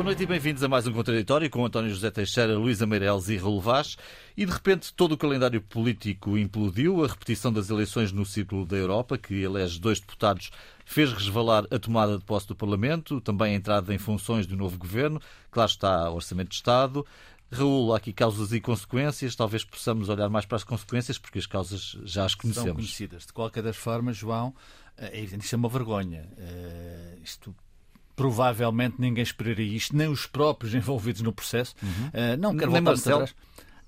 Boa noite e bem-vindos a mais um Contraditório com António José Teixeira, Luísa Meireles e Raul Vaz. E de repente todo o calendário político implodiu. A repetição das eleições no Círculo da Europa, que elege dois deputados, fez resvalar a tomada de posse do Parlamento, também a entrada em funções do novo governo. Claro está o Orçamento de Estado. Raul, há aqui causas e consequências. Talvez possamos olhar mais para as consequências, porque as causas já as conhecemos. São conhecidas. De qualquer das formas, João, é evidente, isto é uma vergonha. Uh, isto provavelmente ninguém esperaria isto, nem os próprios envolvidos no processo. Uhum. Uh, não quero nem voltar atrás.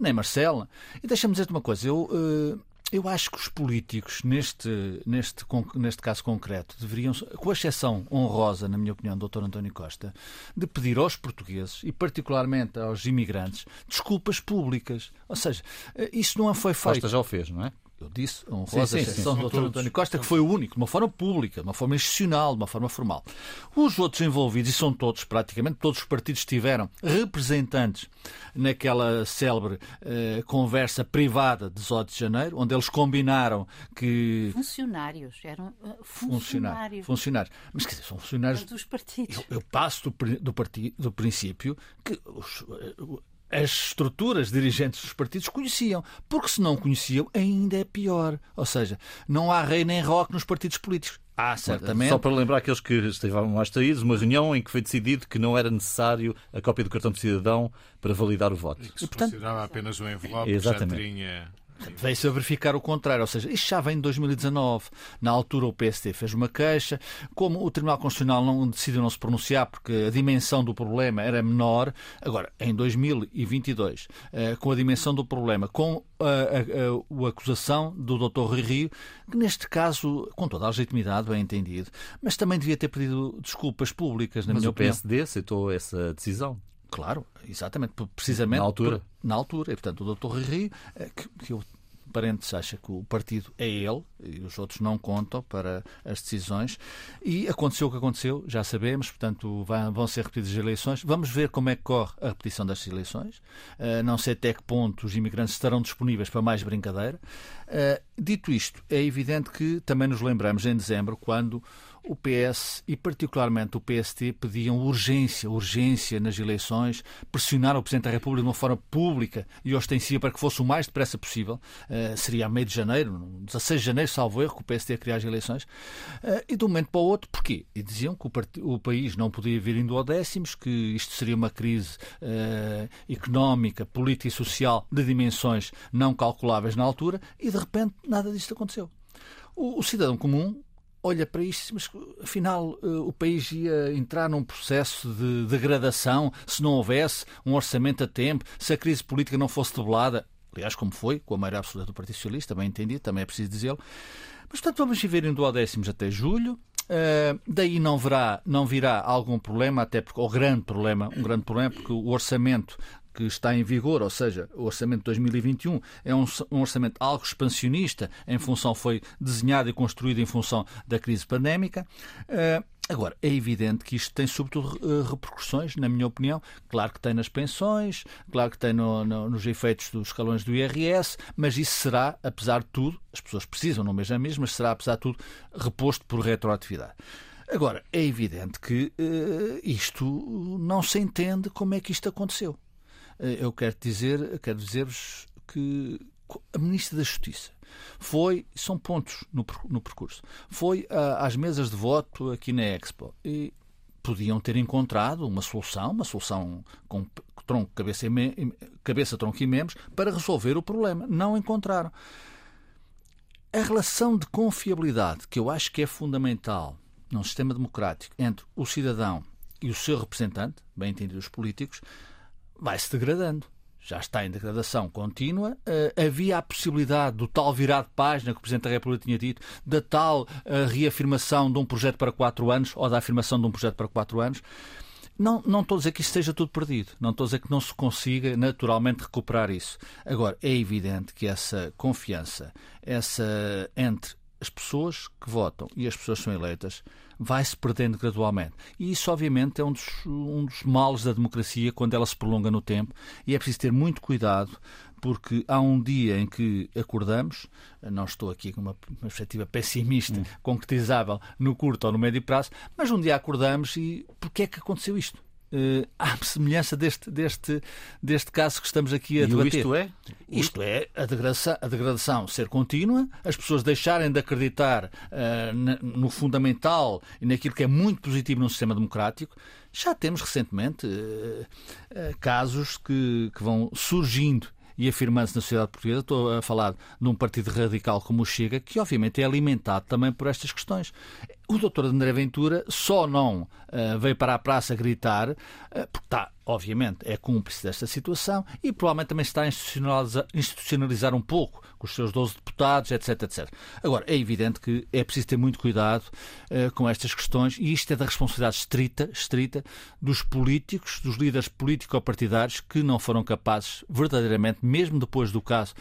Nem Marcelo. E deixa-me dizer-te uma coisa. Eu, uh, eu acho que os políticos, neste, neste, neste caso concreto, deveriam, com exceção honrosa, na minha opinião, do Dr. António Costa, de pedir aos portugueses, e particularmente aos imigrantes, desculpas públicas. Ou seja, eh, isso não foi feito. Costa já o fez, não é? Eu disse, honrosa sim, sim, exceção do Dr. António Costa, que foi o único, de uma forma pública, de uma forma institucional, de uma forma formal. Os outros envolvidos, e são todos, praticamente todos os partidos tiveram representantes naquela célebre uh, conversa privada de 18 de janeiro, onde eles combinaram que. Funcionários, eram uh, funcionários. Funcionários. Mas quer dizer, são funcionários. Dos partidos. Eu, eu passo do, do, partido, do princípio que os, uh, as estruturas dirigentes dos partidos conheciam, porque se não conheciam, ainda é pior. Ou seja, não há rei nem rock nos partidos políticos. Há, certamente. Só para lembrar aqueles que estiveram mais traídos, uma reunião em que foi decidido que não era necessário a cópia do cartão de cidadão para validar o voto. E que se e, portanto, considerava apenas um envelope Exatamente. que já tinha Veio-se a verificar o contrário, ou seja, isto já vem de 2019. Na altura o PST fez uma queixa, como o Tribunal Constitucional não decidiu não se pronunciar porque a dimensão do problema era menor, agora, em 2022, eh, com a dimensão do problema, com a, a, a, a acusação do Dr. Rui Rio, que neste caso, com toda a legitimidade, bem entendido, mas também devia ter pedido desculpas públicas, na mas minha opinião. Mas o PSD aceitou essa decisão. Claro, exatamente, precisamente na altura. Por, na altura. E, portanto, o Dr. Rui Rio, eh, que, que eu parentes acha que o partido é ele e os outros não contam para as decisões. E aconteceu o que aconteceu, já sabemos, portanto vão ser repetidas as eleições. Vamos ver como é que corre a repetição das eleições. Uh, não sei até que ponto os imigrantes estarão disponíveis para mais brincadeira. Dito isto, é evidente que também nos lembramos em dezembro, quando o PS e particularmente o PST pediam urgência, urgência nas eleições, pressionaram o Presidente da República de uma forma pública e ostensiva para que fosse o mais depressa possível. Uh, seria a meio de janeiro, 16 de janeiro, salvo erro, que o ia criar as eleições. Uh, e de um momento para o outro, porquê? E diziam que o, o país não podia vir indo ao décimos, que isto seria uma crise uh, económica, política e social de dimensões não calculáveis na altura e de repente nada disto aconteceu. O, o cidadão comum olha para isto, mas afinal eh, o país ia entrar num processo de degradação se não houvesse um orçamento a tempo, se a crise política não fosse debelada, aliás, como foi, com a maioria absoluta do Partido Socialista, bem entendido, também é preciso dizê-lo. Mas, portanto, vamos viver em duodécimos até julho. Uh, daí não, verá, não virá algum problema, até porque, o grande problema, um grande problema, porque o orçamento que está em vigor, ou seja, o orçamento de 2021 é um, orçamento algo expansionista, em função foi desenhado e construído em função da crise pandémica. Uh, Agora, é evidente que isto tem sobretudo eh, repercussões, na minha opinião. Claro que tem nas pensões, claro que tem no, no, nos efeitos dos escalões do IRS, mas isso será, apesar de tudo, as pessoas precisam, não mesmo a mesma, mas será, apesar de tudo, reposto por retroatividade. Agora, é evidente que uh, isto não se entende como é que isto aconteceu. Eh, eu quero dizer, quero dizer-vos que a Ministra da Justiça foi, são pontos no, no percurso, foi a, às mesas de voto aqui na Expo e podiam ter encontrado uma solução, uma solução com tronco, cabeça, e cabeça, tronco e membros para resolver o problema. Não encontraram. A relação de confiabilidade, que eu acho que é fundamental num sistema democrático entre o cidadão e o seu representante, bem entendido os políticos, vai-se degradando. Já está em degradação contínua. Uh, havia a possibilidade do tal virar de página que o Presidente da República tinha dito, da tal uh, reafirmação de um projeto para quatro anos, ou da afirmação de um projeto para quatro anos. Não, não estou a dizer que isso esteja tudo perdido. Não estou a dizer que não se consiga naturalmente recuperar isso. Agora, é evidente que essa confiança, essa entre as pessoas que votam e as pessoas que são eleitas, vai-se perdendo gradualmente. E isso, obviamente, é um dos, um dos males da democracia quando ela se prolonga no tempo e é preciso ter muito cuidado porque há um dia em que acordamos, não estou aqui com uma, uma perspectiva pessimista, hum. concretizável no curto ou no médio prazo, mas um dia acordamos e porquê é que aconteceu isto? Uh, à semelhança deste, deste, deste caso que estamos aqui a e debater. Isto é? Isto é a degradação, a degradação ser contínua, as pessoas deixarem de acreditar uh, no fundamental e naquilo que é muito positivo num sistema democrático. Já temos recentemente uh, casos que, que vão surgindo e afirmando-se na sociedade portuguesa. Estou a falar de um partido radical como o Chega, que obviamente é alimentado também por estas questões. O doutor André Ventura só não uh, veio para a praça gritar, uh, porque está, obviamente, é cúmplice desta situação e provavelmente também está a institucionalizar, institucionalizar um pouco com os seus 12 deputados, etc, etc. Agora, é evidente que é preciso ter muito cuidado uh, com estas questões e isto é da responsabilidade estrita, estrita dos políticos, dos líderes político-partidários que não foram capazes, verdadeiramente, mesmo depois do caso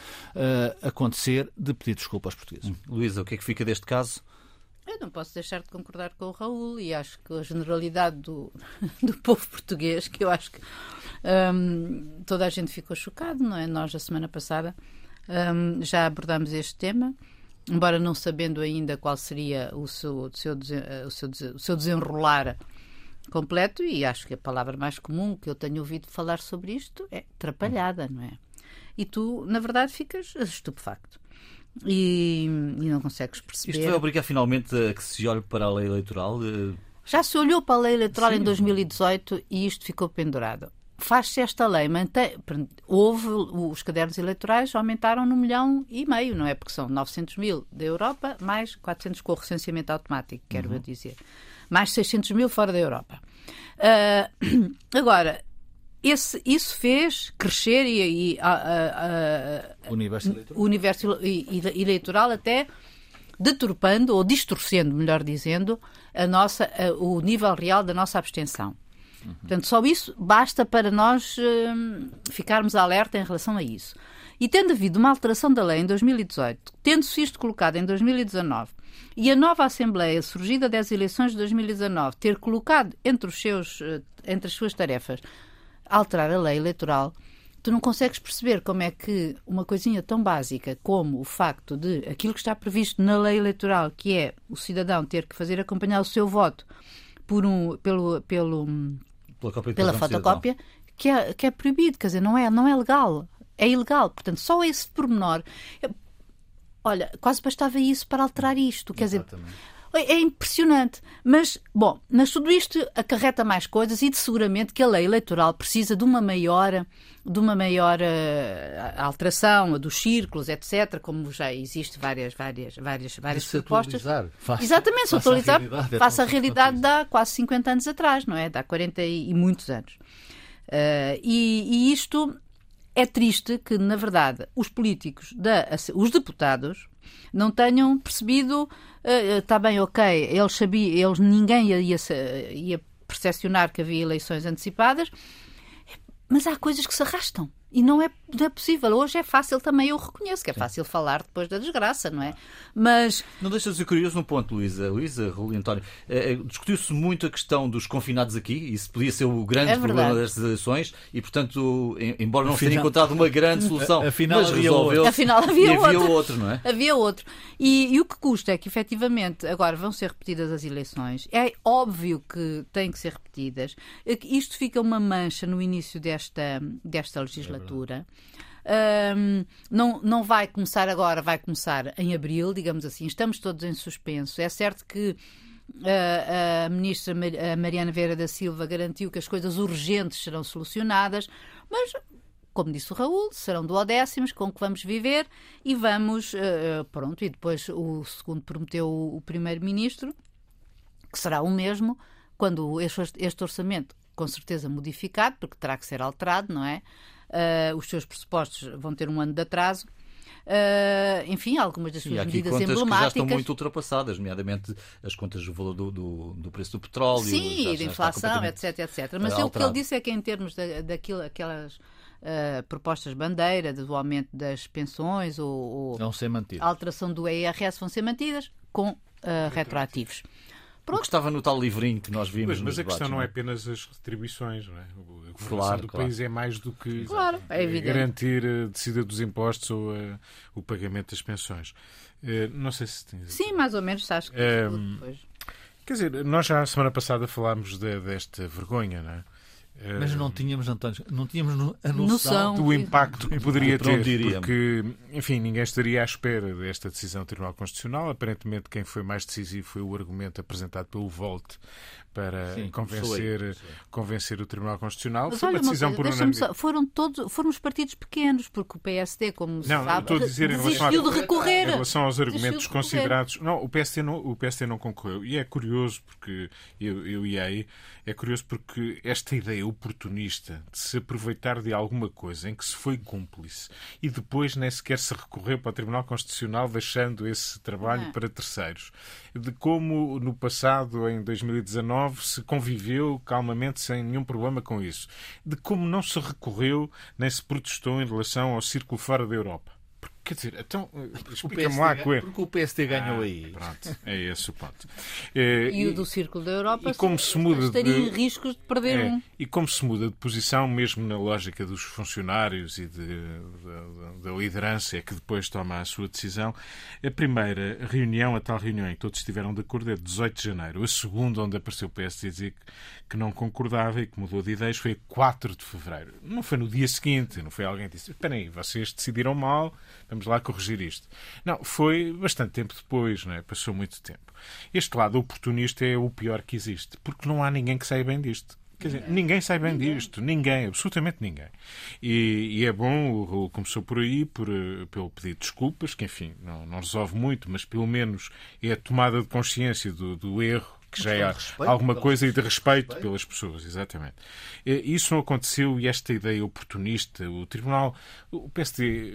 acontecer, de pedir desculpa aos portugueses. Hum. Luísa, o que é que fica deste caso? Eu não posso deixar de concordar com o Raul e acho que a generalidade do, do povo português, que eu acho que um, toda a gente ficou chocado, não é? Nós, a semana passada, um, já abordámos este tema, embora não sabendo ainda qual seria o seu, o seu, o seu, o seu desenrolar completo, e acho que a palavra mais comum que eu tenho ouvido falar sobre isto é trapalhada, não é? E tu, na verdade, ficas estupefacto e, e não consegues perceber. Isto vai obrigar finalmente a que se olhe para a lei eleitoral? Já se olhou para a lei eleitoral Sim. em 2018 e isto ficou pendurado. Faz-se esta lei, mantém, houve os cadernos eleitorais aumentaram no milhão e meio, não é? Porque são 900 mil da Europa, mais 400 com o recenseamento automático, quero uhum. eu dizer. Mais 600 mil fora da Europa. Uh, agora, esse, isso fez crescer e, a, a, a, universo eleitoral. o universo eleitoral até deturpando ou distorcendo, melhor dizendo, a nossa, o nível real da nossa abstenção. Uhum. Portanto, só isso basta para nós uh, ficarmos alerta em relação a isso. E tendo havido uma alteração da lei em 2018, tendo-se isto colocado em 2019, e a nova Assembleia, surgida das eleições de 2019, ter colocado entre, os seus, eh, entre as suas tarefas alterar a lei eleitoral, tu não consegues perceber como é que uma coisinha tão básica como o facto de aquilo que está previsto na lei eleitoral, que é o cidadão ter que fazer acompanhar o seu voto por um, pelo, pelo, pela fotocópia, que é, que é proibido, quer dizer, não é, não é legal. É ilegal. Portanto, só esse pormenor. Olha, quase bastava isso para alterar isto. Quer Exatamente. dizer, é impressionante. Mas, bom, mas tudo isto acarreta mais coisas e de seguramente que a lei eleitoral precisa de uma maior, de uma maior uh, alteração dos círculos, etc., como já existe várias, várias, várias, várias se propostas. Faça, Exatamente, se atualizar, faça a realidade de há quase 50 anos atrás, não é? De há 40 e, muitos anos. Uh, e, e isto é triste que, na verdade, os políticos, da, os deputados, não tenham percebido, está uh, bem, ok, eles sabiam, eles, ninguém ia, ia, ia percepcionar que havia eleições antecipadas, mas há coisas que se arrastam. E não é, não é possível. Hoje é fácil também, eu reconheço que é fácil falar depois da desgraça, não é? Mas. Não deixa de ser curioso um ponto, Luísa. Luísa, Rui António. É, Discutiu-se muito a questão dos confinados aqui, isso podia ser o grande é problema destas eleições, e portanto, embora não afinal, tenha encontrado uma grande solução, afinal, mas resolveu. Afinal, havia, havia outro. outro. não é? Havia outro. E, e o que custa é que, efetivamente, agora vão ser repetidas as eleições. É óbvio que têm que ser repetidas. Isto fica uma mancha no início desta, desta legislatura. É um, não, não vai começar agora, vai começar em abril, digamos assim. Estamos todos em suspenso. É certo que a, a ministra Mariana Vera da Silva garantiu que as coisas urgentes serão solucionadas, mas como disse o Raul, serão duodécimos com que vamos viver e vamos, uh, pronto, e depois o segundo prometeu o, o primeiro-ministro, que será o mesmo, quando este, este orçamento, com certeza modificado, porque terá que ser alterado, não é? Uh, os seus pressupostos vão ter um ano de atraso. Uh, enfim, algumas das suas Sim, medidas contas emblemáticas. que já estão muito ultrapassadas, nomeadamente as contas do valor do, do, do preço do petróleo. Sim, da inflação, etc, etc. Mas o que ele disse é que em termos da, daquilo, aquelas uh, propostas bandeira, do aumento das pensões ou, ou alteração do EIRS vão ser mantidas com uh, retroativos. Pronto. O que estava no tal livrinho que nós vimos. Mas, mas a questão não é? é apenas as retribuições, não é? A governação claro, do claro. país é mais do que claro, é garantir a descida dos impostos ou a, o pagamento das pensões. Uh, não sei se tens. Sim, mais ou menos, acho que um, depois. Quer dizer, nós já a semana passada falámos de, desta vergonha, não é? Mas não tínhamos, António, não tínhamos a noção, Noção. do impacto que poderia ter, porque, enfim, ninguém estaria à espera desta decisão do Tribunal Constitucional. Aparentemente, quem foi mais decisivo foi o argumento apresentado pelo Volt para Sim, convencer, aí. convencer o Tribunal Constitucional. Mas foi olha uma uma decisão coisa, por unanimidade. só- foram todos, foram os partidos pequenos, porque o PSD, como se Não, sabe, estou a dizer em relação de recorrer. Em relação aos argumentos de considerados. Não, o PSD não, o PSD não concorreu. E é curioso, porque eu, eu ia aí, é curioso porque esta ideia oportunista de se aproveitar de alguma coisa em que se foi cúmplice e depois nem sequer se recorreu para o Tribunal Constitucional, deixando esse trabalho Não. para terceiros. De como no passado, em 2019, se conviveu calmamente sem nenhum problema com isso. De como não se recorreu nem se protestou em relação ao círculo fora da Europa. Quer dizer, então, O explica-me lá, Coelho. porque o PSD ganhou Ah, aí. Pronto, é esse o ponto. Eh, E o do Círculo da Europa e como se muda estaria de- em riscos de perder É, um. E como se muda de posição, mesmo na lógica dos funcionários e de- da- liderança, é que depois toma a sua decisão. A primeira reunião, a tal reunião em que todos estiveram de acordo, é de 18 de janeiro. A segunda, onde apareceu o PSD a dizer que, não concordava e que mudou de ideias, foi a 4 de fevereiro. Não foi no dia seguinte, não foi alguém que disse: Espera aí, vocês decidiram mal, vamos lá corrigir isto. Não, foi bastante tempo depois, não é? passou muito tempo. Este lado oportunista é o pior que existe, porque não há ninguém que saia bem disto. Quer dizer, ninguém sai bem disto. Ninguém, absolutamente ninguém. E, e é bom, o Raul começou por aí, por, eh, pelo pedido de desculpas, que enfim, não, não resolve muito, mas pelo menos é a tomada de consciência do, do erro, que já é respeito alguma coisa e de respeito respeito. pelas pessoas, exatamente. Eh, Isso não aconteceu e esta ideia oportunista, o Tribunal, o PSD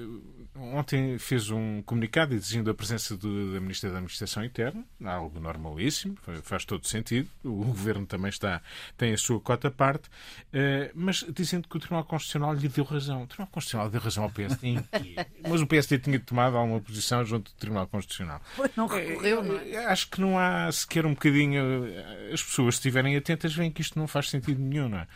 ontem fez um comunicado exigindo a presença do- da Ministra da Administração Interna, algo normalíssimo, fa- faz todo sentido. O Governo também está, tem a sua cota à parte, eh, mas dizendo que o Tribunal Constitucional lhe deu razão. O Tribunal Constitucional deu razão ao PSD em quê? Mas o PSD tinha tomado alguma posição junto do Tribunal Constitucional. Pois não recorreu, não é? Eh, Acho que não há sequer um bocadinho. Eh, As pessoas, se estiverem atentas, veem que isto não faz sentido nenhum, não é?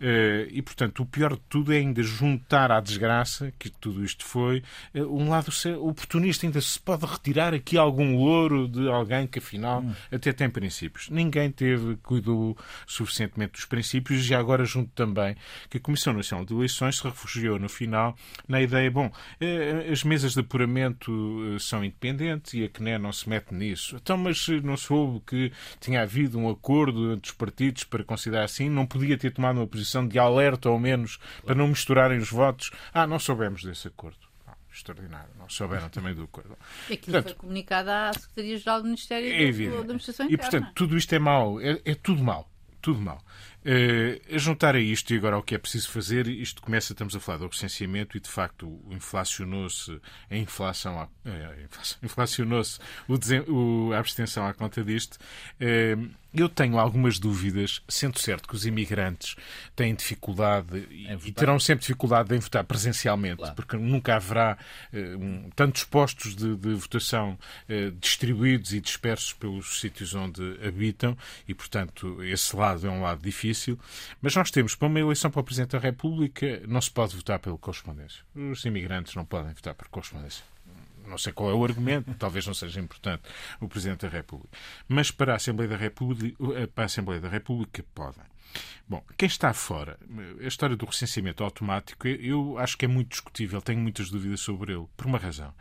Eh, E, portanto, o pior de tudo é ainda juntar à desgraça que tudo isto foi eh, um lado oportunista. Ainda se pode retirar aqui algum louro de alguém que, afinal, até tem princípios. Ninguém teve, cuidou suficientemente dos princípios e agora junto também que a Comissão Nacional de Eleições se refugiou no final na ideia, bom, as mesas de apuramento são independentes e a CNE não se mete nisso. Então, mas não soube que tinha havido um acordo entre os partidos para considerar assim, não podia ter tomado uma posição de alerta, ao menos, para não misturarem os votos. Ah, não soubemos desse acordo. Ah, Extraordinário. Não souberam também do acordo. Aquilo Portanto, foi comunicado à Secretaria-Geral do Ministério É da- Administração E, Interna. portanto, tudo isto é mau. É, é tudo mau. Tudo mau. Eh, a juntar a isto e agora o que é preciso fazer, isto começa, estamos a falar do recenseamento e de facto inflacionou-se a inflação, eh, a inflação- inflacionou-se a abstenção à conta disto. Eh, eu tenho algumas dúvidas, sendo certo que os imigrantes têm dificuldade e, terão sempre dificuldade em votar presencialmente, Claro. porque nunca haverá eh, um- tantos postos de, de votação eh, distribuídos e dispersos pelos sítios onde habitam e, portanto, esse lado é um lado difícil. Mas nós temos, para uma eleição para o Presidente da República, não se pode votar pela correspondência. Os imigrantes não podem votar por correspondência. Não sei qual é o argumento, talvez não seja importante o Presidente da República. Mas para a Assembleia da República, eh, para a Assembleia da República podem. Bom, quem está fora, a história do recenseamento automático, eu acho que é muito discutível, tenho muitas dúvidas sobre ele, por uma razão.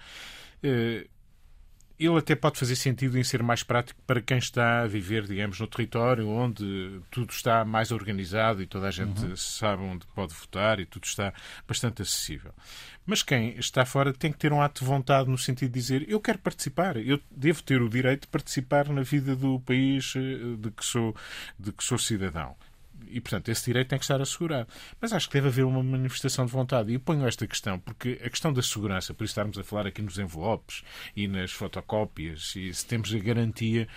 Ele até pode fazer sentido em ser mais prático para quem está a viver, digamos, no território onde tudo está mais organizado e toda a gente sabe onde pode votar e tudo está bastante acessível. Mas quem está fora tem que ter um ato de vontade no sentido de dizer eu quero participar, eu devo ter o direito de participar na vida do país eh, de que sou, de que sou cidadão. E, portanto, esse direito tem que estar assegurado. Mas acho que deve haver uma manifestação de vontade. E eu ponho esta questão, porque a questão da segurança, por isso estarmos a falar aqui nos envelopes e nas fotocópias, e se temos a garantia.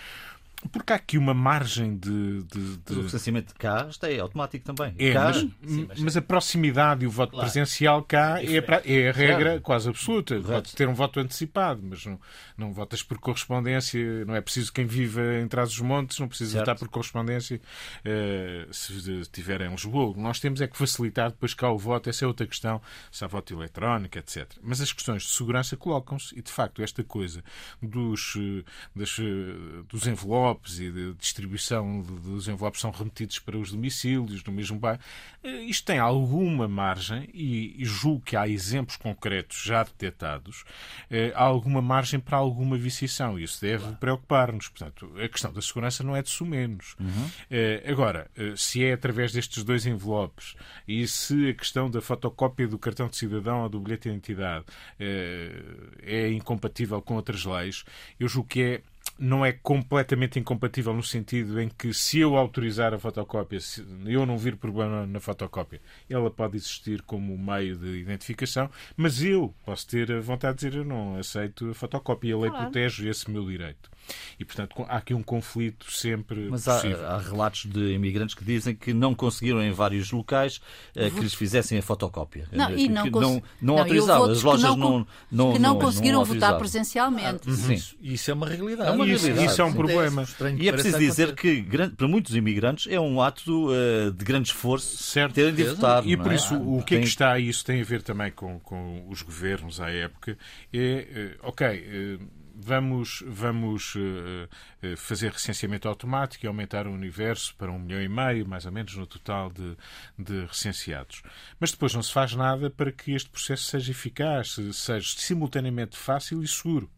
Porque há aqui uma margem de. de- de- o recenseamento de cá está é automático também. é, cá, mas, Sim, mas- mas a proximidade e o voto Claro. presencial cá é, pra- é a regra Certo. quase absoluta. Correto. Podes ter um voto antecipado, mas não, não votas por correspondência. Não é preciso quem viva em trás dos montes, não precisa Certo. votar por correspondência eh, se estiver em Lisboa. O que nós temos é que facilitar depois cá o voto. Essa é outra questão, se há voto eletrónico, etc. Mas as questões de segurança colocam-se e, de facto, esta coisa dos, eh, das, eh, dos envelopes envelopes e de distribuição dos envelopes são remetidos para os domicílios no mesmo bairro. Isto tem alguma margem e, julgo que há exemplos concretos já detectados, há alguma margem para alguma viciação. Isso deve claro. preocupar-nos. Portanto, a questão da segurança não é de sumenos. Uhum. agora, se é através destes dois envelopes e se a questão da fotocópia do cartão de cidadão ou do bilhete de identidade é incompatível com outras leis, eu julgo que é não é completamente incompatível no sentido em que se eu autorizar a fotocópia, se eu não vir problema na fotocópia, ela pode existir como meio de identificação, mas eu posso ter a vontade de dizer eu não aceito a fotocópia e a lei claro. protege esse meu direito. E, portanto, há aqui um conflito sempre Mas há, há, relatos de imigrantes que dizem que não conseguiram em vários locais eh, que lhes fizessem a fotocópia. Não, e não, não, não, não autorizavam. As lojas não, não, não, que não, conseguiram votar presencialmente. Ah, sim. Isso, isso, é uma realidade. É uma realidade. Isso, isso é um problema. E é preciso dizer que, para muitos imigrantes, é um ato uh, de grande esforço certo. terem de votar. E por é? isso, o que é que está, isso tem a ver também com, com os governos à época, é, uh, ok, uh, vamos, vamos uh, fazer recenseamento automático e aumentar o universo para um milhão e meio, mais ou menos, no total de, de recenseados. Mas depois não se faz nada para que este processo seja eficaz, seja simultaneamente fácil e seguro.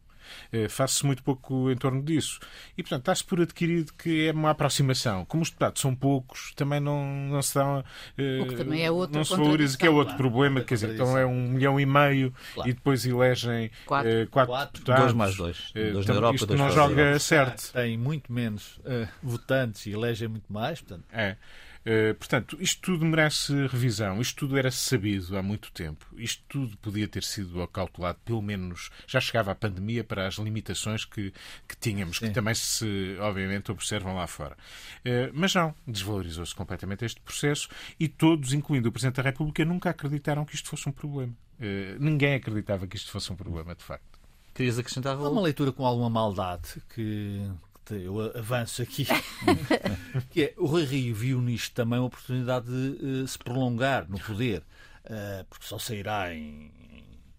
Eh, faz-se muito pouco em torno disso. E, portanto, está-se por adquirido que é uma aproximação. Como os deputados são poucos, também não, não se dão. Uh, o que também é outro Não se valoriza, que é outro claro, problema. Quer dizer, então é um milhão e meio claro. e depois elegem quatro, uh, quatro, quatro deputados. Dois mais dois. Uh, dois na Europa, isto dois não joga certo. Tem muito menos votantes e elegem muito mais. Portanto... É. Eh, portanto, isto tudo merece revisão. Isto tudo era sabido há muito tempo. Isto tudo podia ter sido acautelado, pelo menos já chegava a pandemia para as limitações que, que tínhamos, Sim. que também se, obviamente, observam lá fora. Uh, mas não, desvalorizou-se completamente este processo e todos, incluindo o Presidente da República, nunca acreditaram que isto fosse um problema. Uh, ninguém acreditava que isto fosse um problema, de facto. Querias acrescentar Há uma leitura com alguma maldade que, eu avanço aqui, que é, o Rui Rio viu nisto também uma oportunidade de uh, se prolongar no poder, uh, porque só sairá em...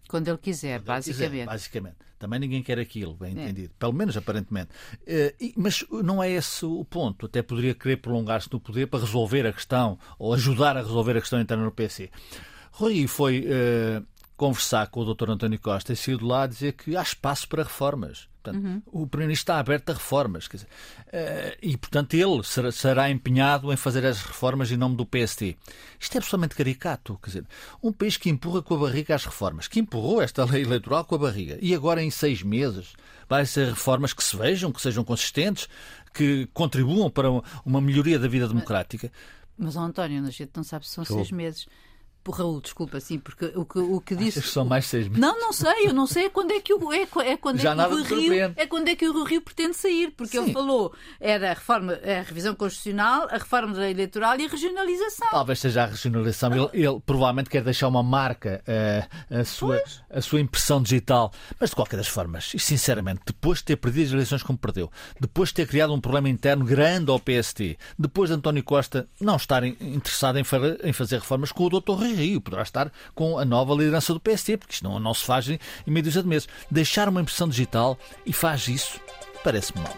Quando ele quiser, Quando basicamente. Ele quiser, basicamente. Também ninguém quer aquilo, bem é. entendido. Pelo menos aparentemente. Uh, e, mas não é esse o ponto. Até poderia querer prolongar-se no poder para resolver a questão, ou ajudar a resolver a questão interna no PC. Rui foi conversar com o Dr. António Costa e saiu de lá dizer que há espaço para reformas. Portanto, uhum. O Primeiro-Ministro está aberto a reformas. Dizer, uh, e, portanto, ele será, será, empenhado em fazer as reformas em nome do PST. Isto é absolutamente caricato. Quer dizer, um país que empurra com a barriga as reformas, que empurrou esta lei eleitoral com a barriga, e agora em seis meses vai ser reformas que se vejam, que sejam consistentes, que contribuam para uma melhoria da vida democrática. Mas, mas António, a gente não sabe se são seis meses. Raul, desculpa, sim, porque o que, o que disse. que são mais seis meses. Não, não sei, eu não sei quando é que o, é, é quando Já é que o Rio é quando é que o Rio pretende sair, porque sim. ele falou era a reforma, a revisão constitucional, a reforma da lei eleitoral e a regionalização. Talvez seja a regionalização. Ele, ele provavelmente quer deixar uma marca, uh, a, sua, a sua impressão digital. Mas de qualquer das formas, e sinceramente, depois de ter perdido as eleições como perdeu, depois de ter criado um problema interno grande ao PST, depois de António Costa não estar interessado em, em fazer reformas com o Dr. Rio Rio, poderá estar com a nova liderança do PST, porque isto não, não se faz em, meio de meses. Deixar uma impressão digital e faz isso, parece-me mal.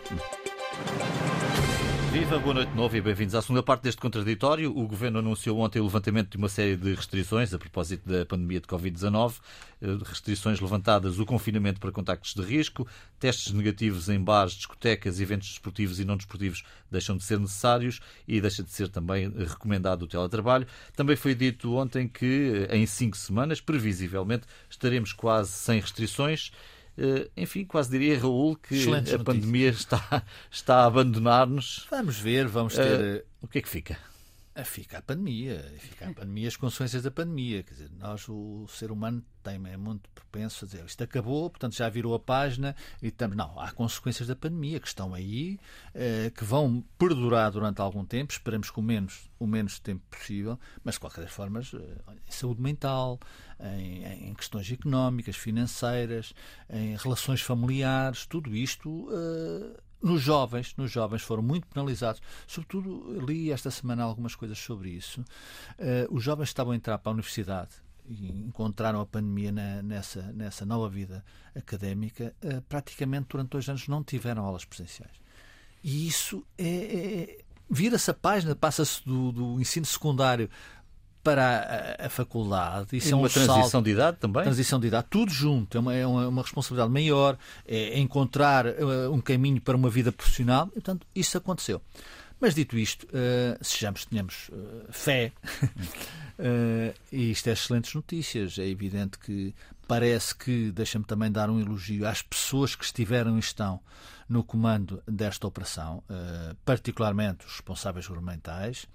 Viva, boa noite de novo e bem-vindos à segunda parte deste contraditório. O Governo anunciou ontem o levantamento de uma série de restrições a propósito da pandemia de Covid-19. Eh, restrições levantadas, o confinamento para contactos de risco, testes negativos em bares, discotecas, eventos desportivos e não desportivos deixam de ser necessários e deixa de ser também recomendado o teletrabalho. Também foi dito ontem que eh, em cinco semanas, previsivelmente, estaremos quase sem restrições. Eh, enfim, quase diria, Raul, que Excelentes a notícias. pandemia está, está a abandonar-nos. Vamos ver, vamos ter. Uh, o que é que fica? Fica a pandemia, fica a pandemia, as consequências da pandemia. Quer dizer, nós, o ser humano, tem, é muito propenso a dizer isto acabou, portanto já virou a página e estamos. Não, há consequências da pandemia que estão aí, eh, que vão perdurar durante algum tempo, esperamos que o menos, o menos tempo possível, mas de qualquer forma, eh, em saúde mental, em, em, questões económicas, financeiras, em relações familiares, tudo isto. Eh, nos jovens, nos jovens foram muito penalizados. Sobretudo, li esta semana algumas coisas sobre isso. Uh, os jovens estavam a entrar para a universidade e encontraram a pandemia na, nessa, nessa nova vida académica, uh, praticamente durante dois anos não tiveram aulas presenciais. e isso é, é vira-se a página, passa-se do, do, ensino secundário para a, a faculdade. Isso e é uma um transição salto, de idade também? Transição de idade, tudo junto. É uma, é uma, responsabilidade maior, é, encontrar uh, um caminho para uma vida profissional. E, portanto, isso aconteceu. Mas dito isto, uh, sejamos, tenhamos uh, fé, uh, e isto é excelentes notícias. É evidente que parece que, deixa-me também dar um elogio às pessoas que estiveram e estão no comando desta operação, particularmente os responsáveis governamentais,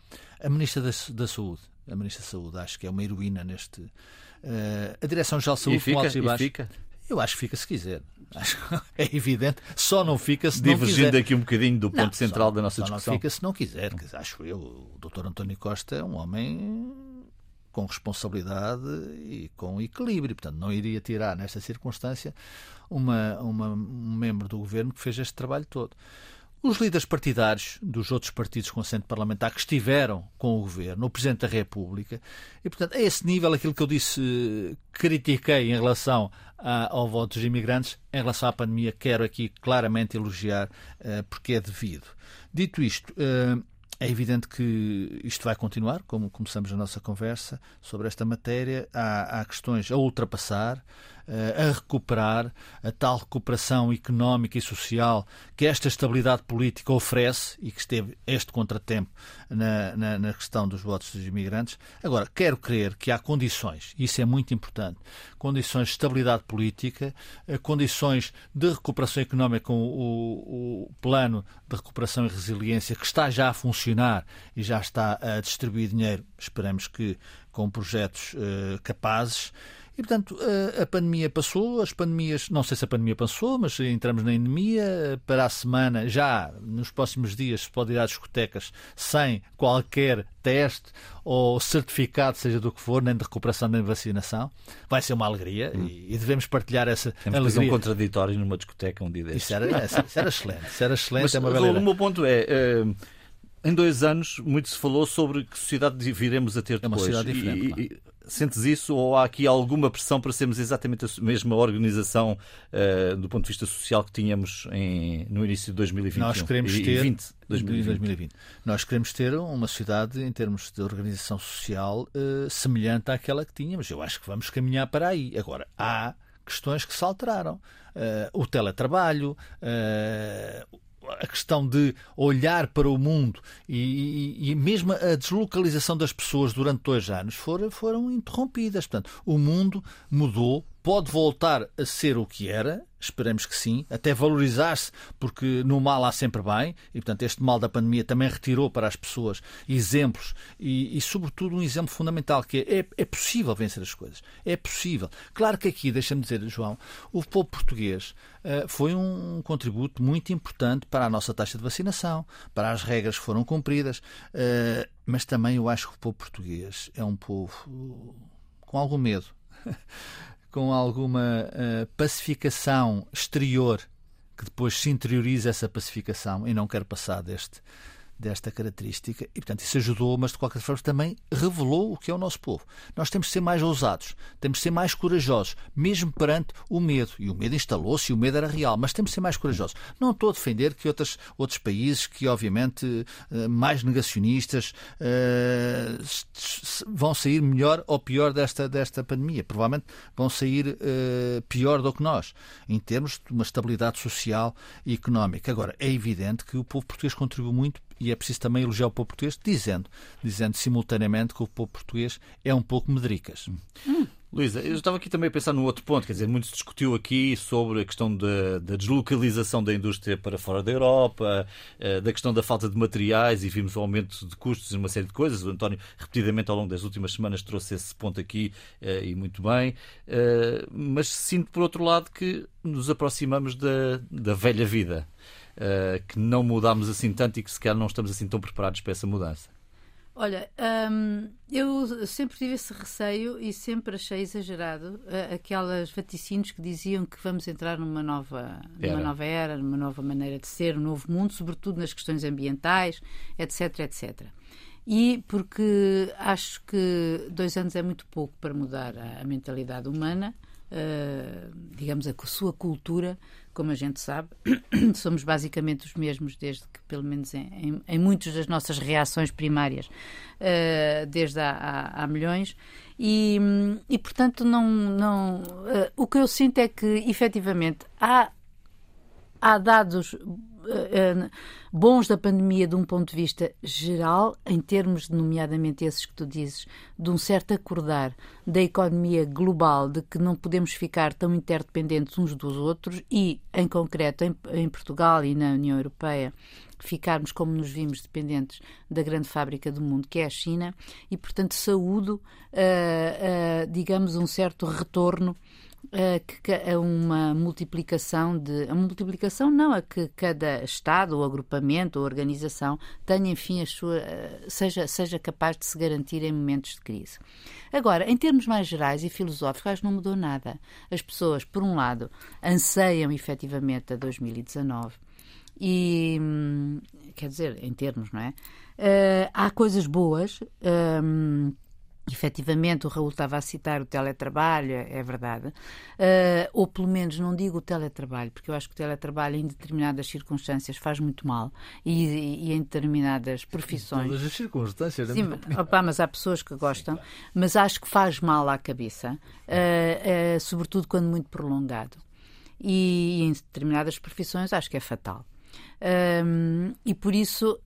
a Ministra da, da, Saúde. A Ministra da Saúde acho que é uma heroína neste. Uh, a Direção-Geral de Saúde, e fica, com altos e baixos. fica. Eu acho que fica se quiser. Acho é evidente. Só não fica se Divergindo não quiser. aqui um bocadinho do ponto não, central só, da nossa só discussão. Não fica se não quiser. Acho eu. O Dr. António Costa é um homem com responsabilidade e com equilíbrio. Portanto, não iria tirar, nesta circunstância, uma, uma, um membro do governo que fez este trabalho todo. Os líderes partidários dos outros partidos com assento parlamentar que estiveram com o governo, o Presidente da República, e portanto, a esse nível, aquilo que eu disse, critiquei em relação a, ao voto dos imigrantes, em relação à pandemia, quero aqui claramente elogiar, uh, porque é devido. Dito isto, uh, é evidente que isto vai continuar, como começamos a nossa conversa sobre esta matéria. Há, há questões a ultrapassar, eh, a recuperar, a tal recuperação económica e social que esta estabilidade política oferece e que esteve este contratempo na, na, na questão dos votos dos imigrantes. Agora, quero crer que há condições, isso é muito importante, condições de estabilidade política, eh, condições de recuperação económica com o, o plano de recuperação e resiliência que está já a funcionar e já está a distribuir dinheiro, esperamos que com projetos uh, capazes. E, portanto, a pandemia passou, as pandemias, não sei se a pandemia passou, mas entramos na endemia. Para a semana, já nos próximos dias, se pode ir às discotecas sem qualquer teste ou certificado, seja do que for, nem de recuperação nem de vacinação. Vai ser uma alegria hum. e, devemos partilhar essa Temos alegria. um contraditório numa discoteca um dia desses. Isso era, isso era excelente, isso era excelente. Mas, é uma o meu ponto é. Uh, em dois anos, muito se falou sobre que sociedade viremos a ter depois. É uma sociedade diferente. E, claro. Sentes isso ou há aqui alguma pressão para sermos exatamente a mesma organização uh, do ponto de vista social que tínhamos em, no início de 2021? Nós queremos ter 20, 2020. 2020. Nós queremos ter uma sociedade em termos de organização social uh, semelhante àquela que tínhamos. Eu acho que vamos caminhar para aí. Agora, há questões que se alteraram. Uh, o teletrabalho, uh, a questão de olhar para o mundo e, e, e, mesmo a deslocalização das pessoas durante dois anos foram, foram interrompidas. Portanto, o mundo mudou pode voltar a ser o que era, esperemos que sim, até valorizar-se, porque no mal há sempre bem, e portanto este mal da pandemia também retirou para as pessoas exemplos e, e sobretudo, um exemplo fundamental que é, é, é, possível vencer as coisas. É possível. Claro que aqui, deixa-me dizer, João, o povo português uh, foi um contributo muito importante para a nossa taxa de vacinação, para as regras que foram cumpridas, uh, mas também eu acho que o povo português é um povo com algum medo. com alguma uh, pacificação exterior que depois se interioriza essa pacificação e não quer passar deste, desta característica e, portanto, isso ajudou, mas de qualquer forma também revelou o que é o nosso povo. Nós temos de ser mais ousados, temos de ser mais corajosos, mesmo perante o medo. E o medo instalou-se e o medo era real, mas temos de ser mais corajosos. Não estou a defender que outros, outros países, que obviamente eh, mais negacionistas, uh, vão sair melhor ou pior desta, desta pandemia. Provavelmente vão sair uh, pior do que nós, em termos de uma estabilidade social e económica. Agora, é evidente que o povo português contribuiu muito e é preciso também elogiar o povo português, dizendo, dizendo simultaneamente que o povo português é um pouco medricas. Hum. Luísa, eu estava aqui também a pensar num outro ponto, quer dizer, muito se discutiu aqui sobre a questão da, da deslocalização da indústria para fora da Europa, eh, da questão da falta de materiais e vimos o aumento de custos e uma série de coisas. O António, repetidamente ao longo das últimas semanas, trouxe esse ponto aqui eh, e muito bem. Eh, mas sinto, por outro lado, que nos aproximamos da, da velha vida. Uh, que não mudámos assim tanto e que sequer não estamos assim tão preparados para essa mudança? Olha, hum, eu sempre tive esse receio e sempre achei exagerado uh, aquelas vaticínios que diziam que vamos entrar numa nova, numa era. nova era, numa nova maneira de ser, um novo mundo, sobretudo nas questões ambientais, etc, etc. E porque acho que dois anos é muito pouco para mudar a, a mentalidade humana, digamos, a sua cultura, como a gente sabe, somos basicamente os mesmos, desde que, pelo menos em, em, em muitas das nossas reações primárias, desde há, há, há milhões. E, e, portanto, não, não, o que eu sinto é que, efetivamente, há, há dados uh, bons da pandemia de um ponto de vista geral, em termos, nomeadamente esses que tu dizes, de um certo acordar da economia global, de que não podemos ficar tão interdependentes uns dos outros e, em concreto, em, em Portugal e na União Europeia, ficarmos como nos vimos dependentes da grande fábrica do mundo, que é a China, e, portanto, saúdo, uh, uh, digamos, um certo retorno a uma multiplicação de. A multiplicação não, a que cada Estado, ou agrupamento, ou organização tenha, enfim, a sua. seja, seja capaz de se garantir em momentos de crise. Agora, em termos mais gerais e filosóficos, acho que não mudou nada. As pessoas, por um lado, anseiam efetivamente a 2019 e. Hum, quer dizer, em termos, não é? Uh, há coisas boas. Um, Efetivamente, o Raul estava a citar o teletrabalho, é verdade. Uh, ou pelo menos, não digo o teletrabalho, porque eu acho que o teletrabalho, em determinadas circunstâncias, faz muito mal. E, e, e em determinadas profissões. Todas as circunstâncias, Sim, opa, mas há pessoas que gostam, Sim, claro. mas acho que faz mal à cabeça, uh, uh, sobretudo quando muito prolongado. E, e, em determinadas profissões, acho que é fatal. e por isso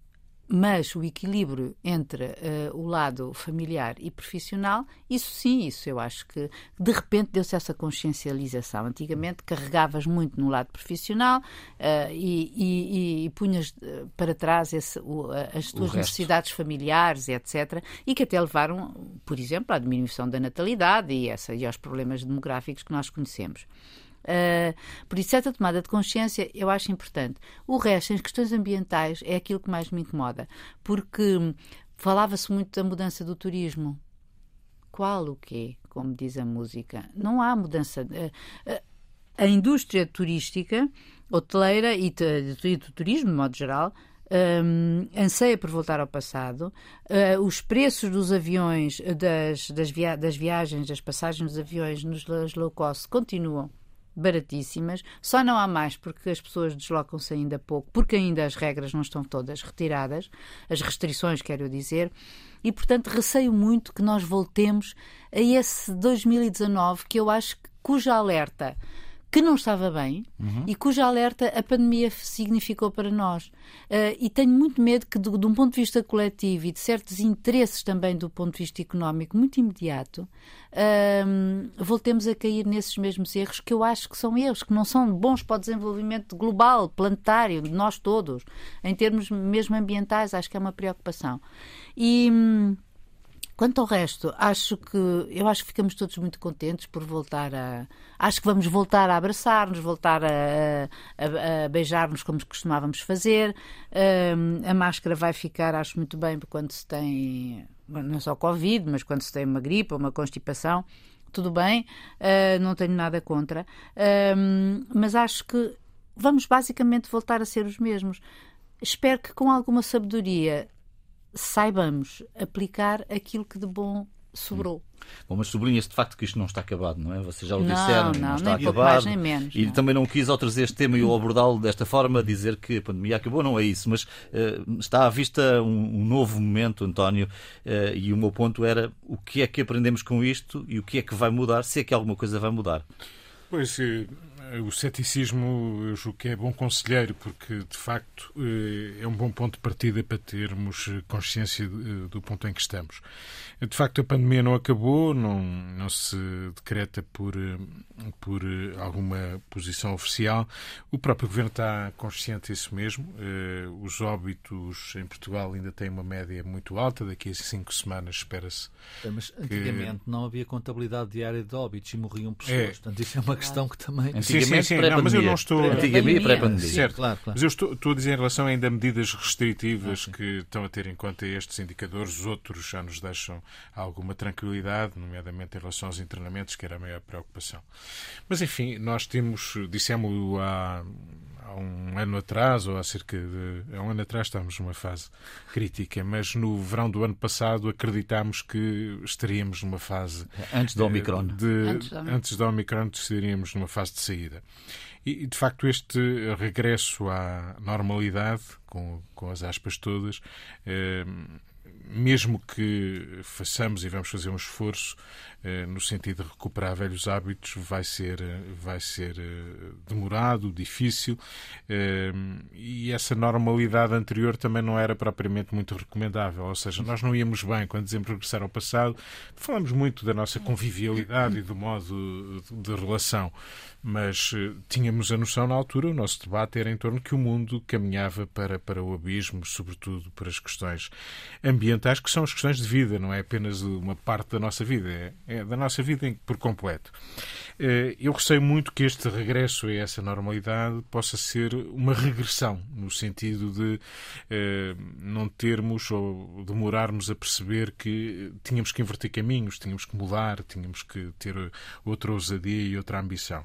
mas o equilíbrio entre uh, o lado familiar e profissional, isso sim, isso eu acho que de repente deu-se essa consciencialização. Antigamente carregavas muito no lado profissional uh, e, e, e, punhas eh, para trás esse, o, as tuas necessidades familiares, etc., e que até levaram, por exemplo, à diminuição da natalidade e, essa, e aos problemas demográficos que nós conhecemos. Uh, por isso, essa tomada de consciência eu acho importante. O resto, as questões ambientais, é aquilo que mais me incomoda, porque falava-se muito da mudança do turismo. Qual o quê? Como diz a música. Não há mudança. Uh, uh, a indústria turística, hoteleira e, e do turismo, de modo geral, um, anseia por voltar ao passado. Uh, os preços dos aviões, das, das, via das, viagens, das passagens dos aviões nos low cost continuam baratíssimas, só não há mais porque as pessoas deslocam-se ainda pouco, porque ainda as regras não estão todas retiradas, as restrições, quero dizer, e portanto receio muito que nós voltemos a esse 2019 que eu acho que cuja alerta que não estava bem uhum. e cuja alerta a pandemia significou para nós. Uh, e tenho muito medo que, de, de, um ponto de vista coletivo e de certos interesses também do ponto de vista económico muito imediato, uh, voltemos a cair nesses mesmos erros que eu acho que são erros, que não são bons para o desenvolvimento global, planetário, de nós todos, em termos mesmo ambientais, acho que é uma preocupação. E. Hum, Quanto ao resto, acho que eu acho que ficamos todos muito contentes por voltar a. Acho que vamos voltar a abraçar-nos, voltar a, a, a beijar-nos como costumávamos fazer. Um, a máscara vai ficar, acho muito bem, quando se tem não só Covid, mas quando se tem uma gripe uma constipação, tudo bem, uh, não tenho nada contra. Um, mas acho que vamos basicamente voltar a ser os mesmos. Espero que com alguma sabedoria saibamos aplicar aquilo que de bom sobrou. Bom, mas sublinha-se de facto que isto não está acabado, não é? Vocês já o disseram, não, não, não está nem acabado. Mais, nem menos, e não. também não quis ao trazer este tema e ao abordá-lo desta forma, dizer que a pandemia acabou, não é isso, mas uh, está à vista um, um novo momento, António, uh, e o meu ponto era o que é que aprendemos com isto e o que é que vai mudar, se é que alguma coisa vai mudar. Pois, eh, o ceticismo eu julgo que é bom conselheiro, porque de facto é um bom ponto de partida para termos consciência do ponto em que estamos. De facto, a pandemia não acabou, não, não se decreta por, por alguma posição oficial. O próprio governo está consciente disso mesmo. Os óbitos em Portugal ainda têm uma média muito alta, daqui a cinco semanas espera-se. Mas antigamente que... não havia contabilidade diária de óbitos e morriam pessoas. É. Portanto, isso é uma questão que também. Sim, sim, sim. Não, mas eu não estou. Antigamente pré-pandemia. Certo, claro, claro. Mas eu estou, estou, a dizer em relação ainda a medidas restritivas ah, que estão a ter em conta estes indicadores. Os outros já nos deixam alguma tranquilidade, nomeadamente em relação aos internamentos, que era a maior preocupação. Mas, enfim, nós temos, dissemos há, há um ano atrás, ou há cerca de há um ano atrás, estávamos numa fase crítica, mas no verão do ano passado acreditámos que estaríamos numa fase. Antes do Omicron. De, antes, do... antes do Omicron, estaríamos numa fase de saída. E, de facto, este regresso à normalidade, com, com as aspas todas, eh, mesmo que façamos e vamos fazer um esforço eh, no sentido de recuperar velhos hábitos, vai ser, eh, vai ser eh, demorado, difícil, e essa normalidade anterior também não era propriamente muito recomendável. Ou seja, nós não íamos bem quando dizemos regressar ao passado, falamos muito da nossa convivialidade e do modo de relação, mas tínhamos a noção na altura, o nosso debate era em torno que o mundo caminhava para, para o abismo, sobretudo para as questões ambientais, que são as questões de vida, não é apenas uma parte da nossa vida, é, é da nossa vida por completo. Eh, eu receio muito que este regresso a essa normalidade possa ser uma regressão, no sentido de eh, não termos ou demorarmos a perceber que tínhamos que inverter caminhos, tínhamos que mudar, tínhamos que ter outra ousadia e outra ambição.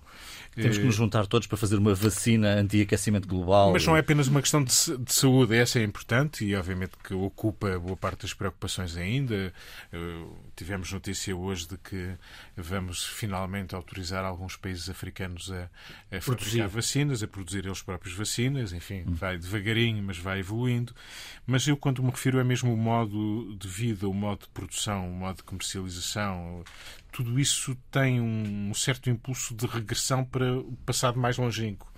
Temos que nos juntar todos para fazer uma vacina anti-aquecimento global. Mas não é apenas uma questão de, de, saúde, essa é importante e, obviamente, que ocupa boa parte das preocupações ainda. Uh, tivemos notícia hoje de que vamos finalmente autorizar alguns países africanos a, a fabricar vacinas, a produzir eles próprios vacinas. Enfim, hum. vai devagarinho, mas vai evoluindo. Mas eu, quando me refiro, é mesmo o modo de vida, o modo de produção, o modo de comercialização, tudo isso tem um certo impulso de regressão para o passado mais longínquo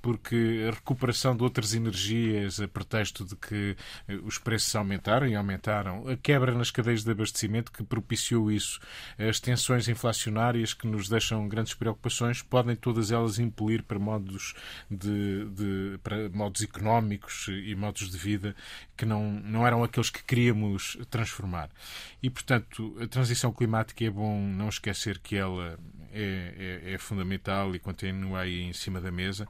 porque a recuperação de outras energias a pretexto de que eh, os preços aumentaram e aumentaram, a quebra nas cadeias de abastecimento que propiciou isso, as tensões inflacionárias que nos deixam grandes preocupações, podem todas elas impelir para modos, de, de, para modos económicos e modos de vida que não, não eram aqueles que queríamos transformar. E, portanto, a transição climática é bom não esquecer que ela é, é, é fundamental e continua aí em cima da mesa.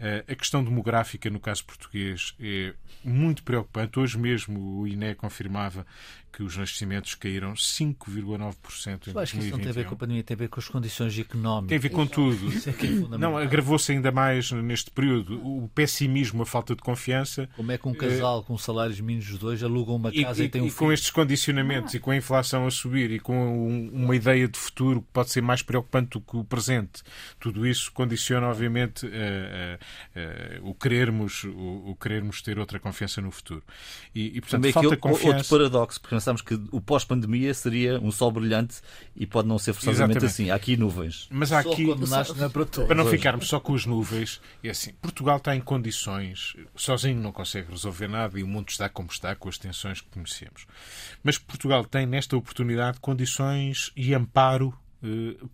Uh, a questão demográfica, no caso português, é muito preocupante. Hoje mesmo o INE confirmava que os nascimentos caíram 5,9% em Eu acho que isso não tem a ver com a pandemia, tem a ver com as condições económicas. Tem a ver com tudo. Isso é que é não, agravou-se ainda mais neste período. O pessimismo, a falta de confiança. Como é que um casal com salários mínimos de dois alugam uma casa e, e tem um E com estes condicionamentos ah. e com a inflação a subir e com um, uma ideia de futuro que pode ser mais preocupante do que o presente, tudo isso condiciona, obviamente, uh, o, querermos, o, o, querermos ter outra confiança no futuro. E, e portanto, Também falta confiança... outro paradoxo, porque pensamos que o pós-pandemia seria um sol brilhante e pode não ser forçosamente Exatamente. assim. Há aqui nuvens. Mas há aqui, para, para não ficarmos só com as nuvens, é assim, Portugal está em condições, sozinho não consegue resolver nada e o mundo está como está, com as tensões que conhecemos. Mas Portugal tem, nesta oportunidade, condições e amparo eh,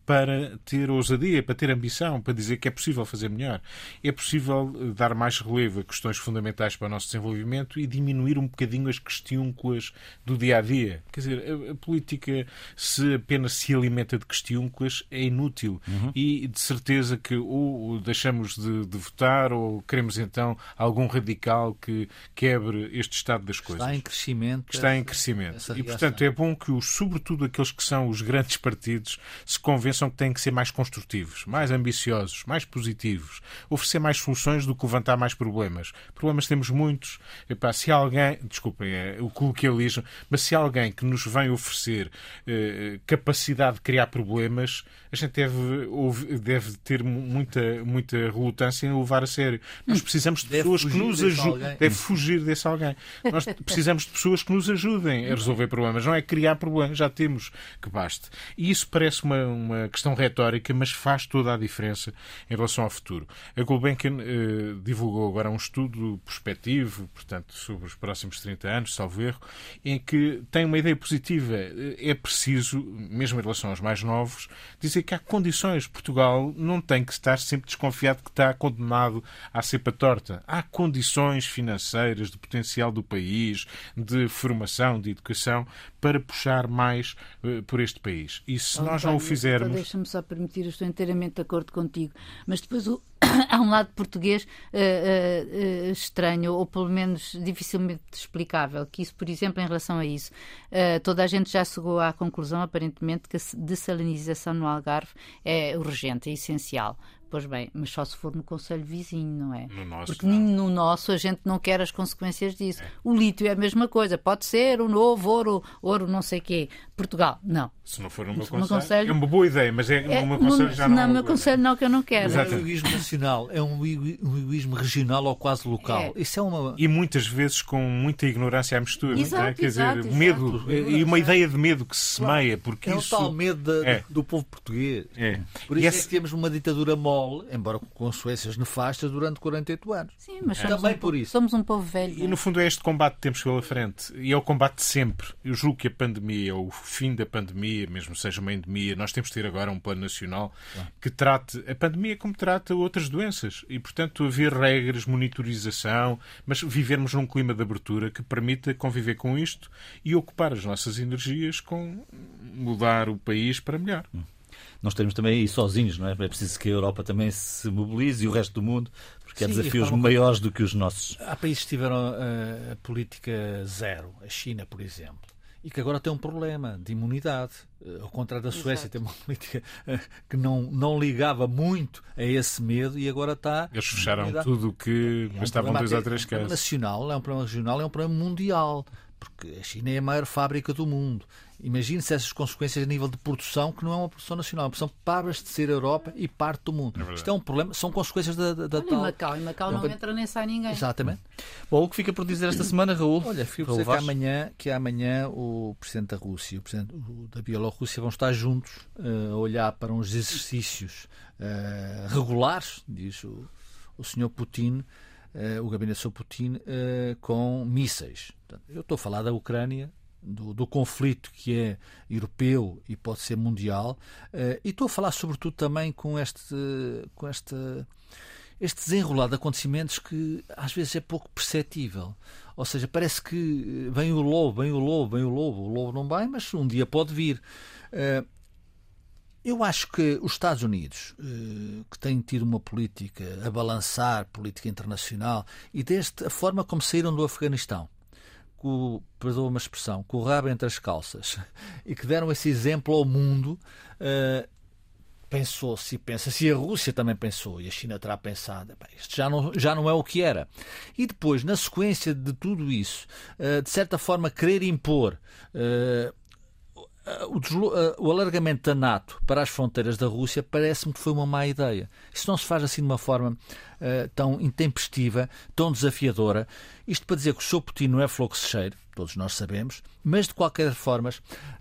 para ter ousadia, para ter ambição, para dizer que é possível fazer melhor. É possível eh, dar mais relevo a questões fundamentais para o nosso desenvolvimento e diminuir um bocadinho as questiúnculas do dia a dia. Quer dizer, a, a política, se apenas se alimenta de questiúnculas, é inútil. Uhum. E de certeza que ou deixamos de, de, votar ou queremos então algum radical que quebre este estado das coisas. Está em crescimento. Está em crescimento. E, portanto, é bom que, os, sobretudo aqueles que são os grandes partidos, se convençam que têm que ser mais construtivos, mais ambiciosos, mais positivos, oferecer mais soluções do que levantar mais problemas. Problemas temos muitos. Epá, se alguém, desculpem é, o coloquialismo, mas se alguém que nos vem oferecer eh, capacidade de criar problemas, a gente deve, deve ter muita, muita relutância em levar a sério. Nós precisamos de pessoas que nos ajudem. Deve fugir desse alguém. Nós precisamos de pessoas que nos ajudem a resolver problemas, não é criar problemas, já temos que baste. E isso parece uma, uma questão retórica, mas faz toda a diferença em relação ao futuro. A Gulbenkian eh, divulgou agora um estudo prospectivo, portanto, sobre os próximos 30 anos, salvo erro, em que tem uma ideia positiva. É preciso, mesmo em relação aos mais novos, dizer que há condições. Portugal não tem que estar sempre desconfiado que está condenado à cepa torta. Há condições financeiras, de potencial do país, de formação, de educação, para puxar mais uh, por este país. E se oh, nós não o fizermos. Deixa-me só permitir, eu estou inteiramente de acordo contigo, mas depois o, há um lado português uh, uh, estranho, ou pelo menos dificilmente explicável, que isso, por exemplo, em relação a isso, toda a gente já chegou à conclusão, aparentemente, que a dessalinização no Algarve é urgente, é essencial Pois bem, mas só se for no Conselho vizinho, não é? No nosso, Porque não. no nosso a gente não quer as consequências disso. O lítio é a mesma coisa. Pode ser o novo ouro, ouro não sei quê. Portugal, não. Se não for no meu no conselho, conselho- é uma boa ideia, mas é, É, no meu conselho já não, não. é no uma meu conselho não, que eu não quero. Não é egoísmo nacional, é um ego- um egoísmo regional ou quase local. É. Isso é uma. E muitas vezes com muita ignorância à mistura. Exato, não é? Quer exato, dizer, exato. medo e uma ideia de medo que se semeia, porque É o isso. tal medo da- É. do povo português. É. Por E isso é esse- que temos uma ditadura mole, embora com consequências nefastas, durante 48 anos. Sim, mas somos, Também um, por po- isso. somos um povo velho. E no fundo é este combate que temos pela frente. E é o combate de sempre. Eu julgo que a pandemia, ou o fim da pandemia, mesmo seja uma endemia, nós temos de ter agora um plano nacional que trate a pandemia como trata outras doenças. E, portanto, haver regras, monitorização, mas vivermos num clima de abertura que permita conviver com isto e ocupar as nossas energias com mudar o país para melhor. Nós temos também aí sozinhos, não é? É preciso que a Europa também se mobilize e o resto do mundo, porque há Sim, desafios maiores do que os nossos. Há países que tiveram eh, a política zero, a China, por exemplo, e que agora tem um problema de imunidade. Eh, Ao contrário da Suécia, tem uma política eh, que não, não ligava muito a esse medo e agora está. Eles fecharam tudo o que É um bastavam dois ou três é um problema casos. nacional, é um problema regional, é um problema mundial. Porque a China é a maior fábrica do mundo. Imagine-se essas consequências a nível de produção, que não é uma produção nacional, é uma produção para abastecer a Europa e parte do mundo. verdade. Isto é um problema, são consequências da, da, da Olha, em tal. Macau, em Macau não Não, entra nem sai ninguém. Exatamente. Bom, o que fica por dizer esta semana, Raul? Olha, fui Raul dizer que amanhã, que amanhã o Presidente da Rússia e o Presidente da Bielorrússia vão estar juntos eh, a olhar para uns exercícios eh, regulares, diz o, o Sr. Putin, eh, o gabinete do Sr. Putin, eh, com mísseis. Portanto, eu estou a falar da Ucrânia, do, do conflito que é europeu e pode ser mundial, eh, e estou a falar sobretudo também com este, com este, este desenrolar de acontecimentos que às vezes é pouco perceptível. Ou seja, parece que vem o lobo, vem o lobo, vem o lobo, o lobo não vem, mas um dia pode vir. Eu acho que os Estados Unidos, eh, que têm tido uma política a balançar, política internacional, e desde a forma como saíram do Afeganistão, com, perdoa uma expressão, com o rabo entre as calças, e que deram esse exemplo ao mundo, eh, pensou-se e pensa-se, e a Rússia também pensou, e a China terá pensado, "Bem, isto já não, já não é o que era. E depois, na sequência de tudo isso, eh, de certa forma, querer impor o, deslo- eh, o alargamento da NATO para as fronteiras da Rússia parece-me que foi uma má ideia. Isso não se faz assim de uma forma eh, tão intempestiva, tão desafiadora. Isto para dizer que o Sr. Putin não é fluxo-cheiro, todos nós sabemos, mas de qualquer forma,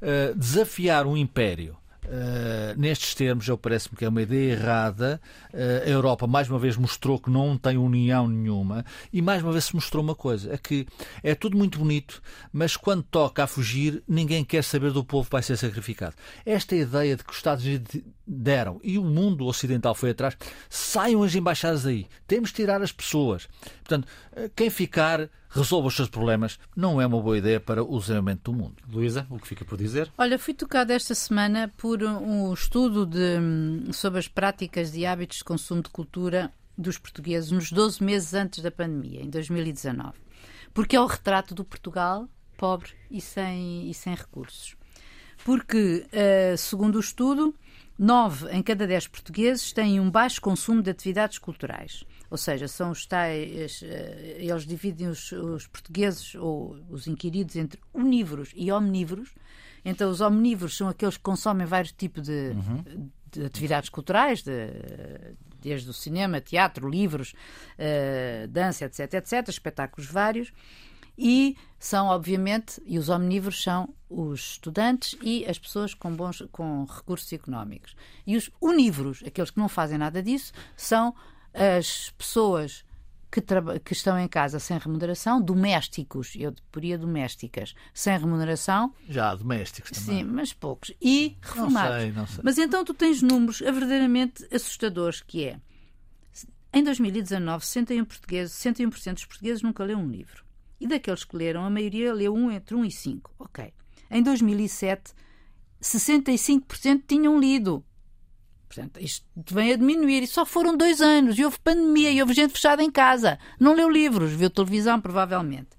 eh, desafiar um império Uh, nestes termos, eu parece-me que é uma ideia errada. Uh, a Europa, mais uma vez, mostrou que não tem união nenhuma e, mais uma vez, se mostrou uma coisa: é que é tudo muito bonito, mas quando toca a fugir, ninguém quer saber do povo que vai ser sacrificado. Esta ideia de que os Estados Unidos deram e o mundo ocidental foi atrás, saiam as embaixadas aí. Temos de tirar as pessoas. Portanto, uh, quem ficar resolva os seus problemas, não é uma boa ideia para o desenvolvimento do mundo. Luísa, o que fica por dizer? Olha, fui tocada esta semana por um estudo de, sobre as práticas e hábitos de consumo de cultura dos portugueses nos 12 meses antes da pandemia, em 2019. Porque é o retrato do Portugal pobre e sem, e sem recursos. Porque, eh, segundo o estudo, 9 em cada 10 portugueses têm um baixo consumo de atividades culturais. Ou seja, são os tais, eh, eles dividem os, os portugueses ou os inquiridos entre onívoros e omnívoros. Então, os omnívoros são aqueles que consomem vários tipos de, de atividades culturais, de- desde o cinema, teatro, livros, eh, dança, etc, etc, espetáculos vários. E são, obviamente, e os omnívoros são os estudantes e as pessoas com bons com recursos económicos. E os unívoros, aqueles que não fazem nada disso, são as pessoas que, que estão em casa sem remuneração, domésticos, eu poria domésticas, sem remuneração, Já domésticos também. sim, mas poucos, e reformados. sei, não sei. Mas então tu tens números verdadeiramente assustadores, que é, em 2019, 61%, portugueses, 61 dos portugueses nunca leu um livro. E daqueles que leram, a maioria leu um entre 1 e 5. Ok. Em 2007, 65% tinham lido. Portanto, isto vem a diminuir. E só foram dois anos. E houve pandemia. E houve gente fechada em casa. Não leu livros. Viu televisão, provavelmente.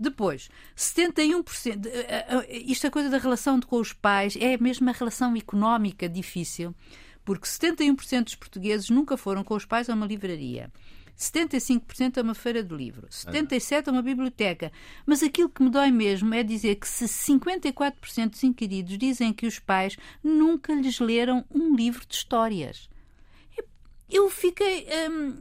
Depois, 71%. eh, eh, Isto é coisa da relação com os pais. É mesmo a relação económica difícil. porque 71% dos portugueses nunca foram com os pais a uma livraria. 75% a uma feira do livro, 77% a uma biblioteca. Mas aquilo que me dói mesmo é dizer que se 54% dos inquiridos dizem que os pais nunca lhes leram um livro de histórias. Eu fiquei. Hum,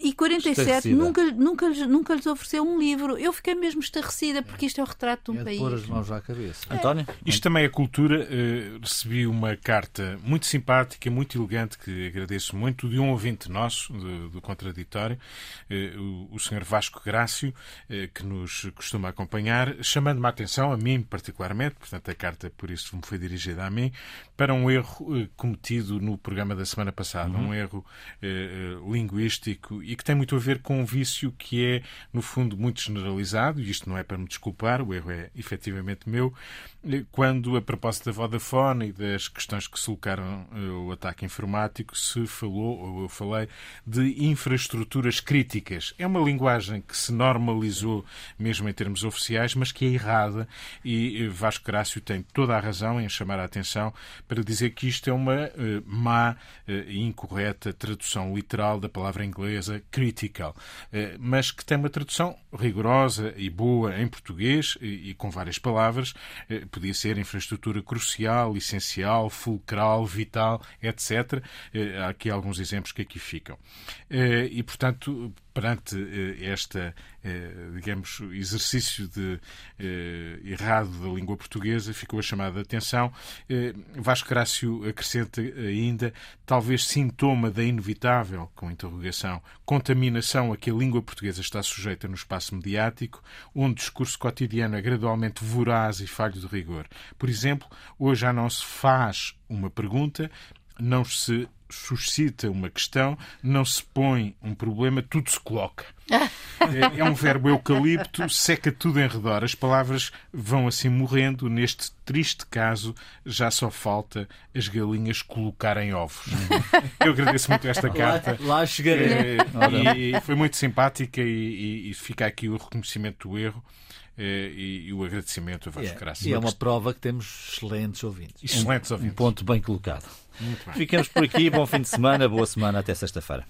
e 47 nunca, nunca, nunca lhes ofereceu um livro. Eu fiquei mesmo estarrecida, porque isto é o retrato de um é país. pôr as mãos à cabeça. É. António? Isto também é cultura. Uh, recebi uma carta muito simpática, muito elegante, que agradeço muito, de um ouvinte nosso, do, do Contraditório, uh, o, o Sr. Vasco Grácio, uh, que nos costuma acompanhar, chamando-me a atenção, a mim particularmente, portanto a carta por isso me foi dirigida a mim, para um erro cometido no programa da semana passada, uhum. um erro linguístico e que tem muito a ver com um vício que é, no fundo, muito generalizado, e isto não é para me desculpar, o erro é efetivamente meu, quando, a propósito da Vodafone e das questões que se colocaram eh, o ataque informático, se falou, ou eu falei, de infraestruturas críticas. É uma linguagem que se normalizou, mesmo em termos oficiais, mas que é errada, e eh, Vasco Grácio tem toda a razão em chamar a atenção para dizer que isto é uma uh, má e incorreta tradução literal da palavra inglesa critical, eh, mas que tem uma tradução rigorosa e boa em português e com várias palavras. Eh, podia ser infraestrutura crucial, essencial, fulcral, vital, etc. Eh, há aqui alguns exemplos que aqui ficam. E, portanto, perante esta, digamos, exercício de, errado da língua portuguesa, ficou a chamada atenção. Vasco Grácio acrescenta ainda, talvez sintoma da inevitável, com interrogação, contaminação a que a língua portuguesa está sujeita no espaço mediático, onde o discurso cotidiano é gradualmente voraz e falho de rigor. Por exemplo, hoje já não se faz uma pergunta, não se suscita uma questão, não se põe um problema, tudo se coloca. É, é um verbo eucalipto, seca tudo em redor. As palavras vão assim morrendo. Neste triste caso, já só falta as galinhas colocarem ovos. Eu agradeço muito esta carta. Lá, lá chegarei. É, e foi muito simpática e, e, e fica aqui o reconhecimento do erro. Eh, e, e, o agradecimento a Vasco yeah. Graça. E é uma prova que temos excelentes ouvintes. Excelentes ouvintes. Um ponto bem colocado. Ficamos por aqui. Bom fim de semana, boa semana, até sexta-feira.